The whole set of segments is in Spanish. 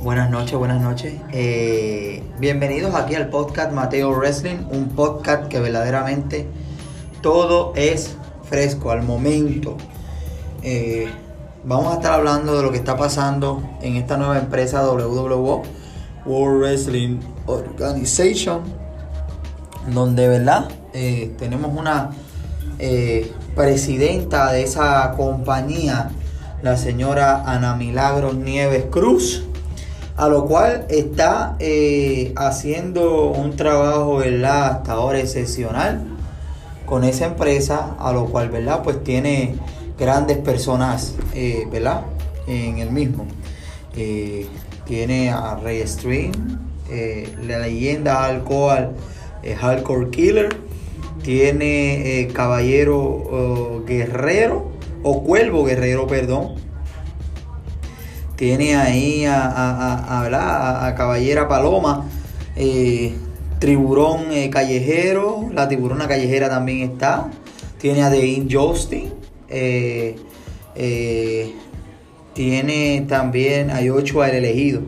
Buenas noches, buenas noches. Eh, bienvenidos aquí al podcast Mateo Wrestling, un podcast que verdaderamente todo es fresco, al momento. Eh, vamos a estar hablando de lo que está pasando en esta nueva empresa WWE, World Wrestling Organization, donde, ¿verdad? Eh, tenemos una presidenta de esa compañía, la señora Ana Milagros Nieves Cruz a lo cual está eh, haciendo un trabajo, ¿verdad? Hasta ahora excepcional con esa empresa, a lo cual, ¿verdad? Pues tiene grandes personas, eh, ¿verdad? En el mismo. Eh, tiene a Ray Stream, la leyenda alcohol, Hardcore Killer, tiene Caballero oh, Guerrero, o Cuervo Guerrero, perdón tiene ahí a, a, a, a Caballera Paloma, eh, Tiburón eh, Callejero, la Tiburona Callejera también está. Tiene a Dean Justin. Eh, tiene también a Yocho el elegido.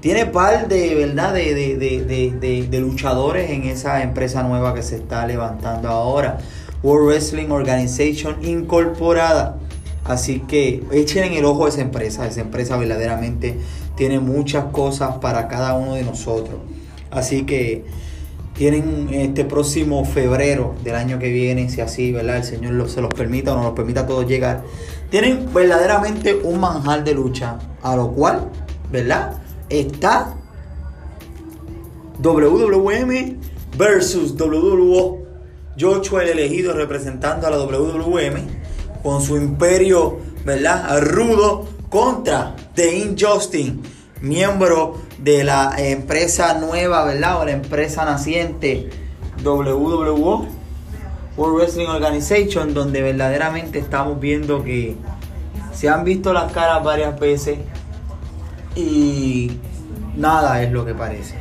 Tiene par de verdad de, de, de, luchadores en esa empresa nueva que se está levantando ahora. World Wrestling Organization Incorporada. Así que echen en el ojo a esa empresa. Esa empresa verdaderamente tiene muchas cosas para cada uno de nosotros. Así que tienen este próximo febrero del año que viene, si así, ¿verdad? El Señor se los permita o nos los permita a todos llegar. Tienen verdaderamente un manjar de lucha, a lo cual, ¿verdad? Está WWM versus WWO. Joshua el elegido representando a la WWM con su imperio, ¿verdad? Rudo contra The Injustin, miembro de la empresa nueva, ¿verdad? O la empresa naciente WWO, World Wrestling Organization, donde verdaderamente estamos viendo que se han visto las caras varias veces y nada es lo que parece.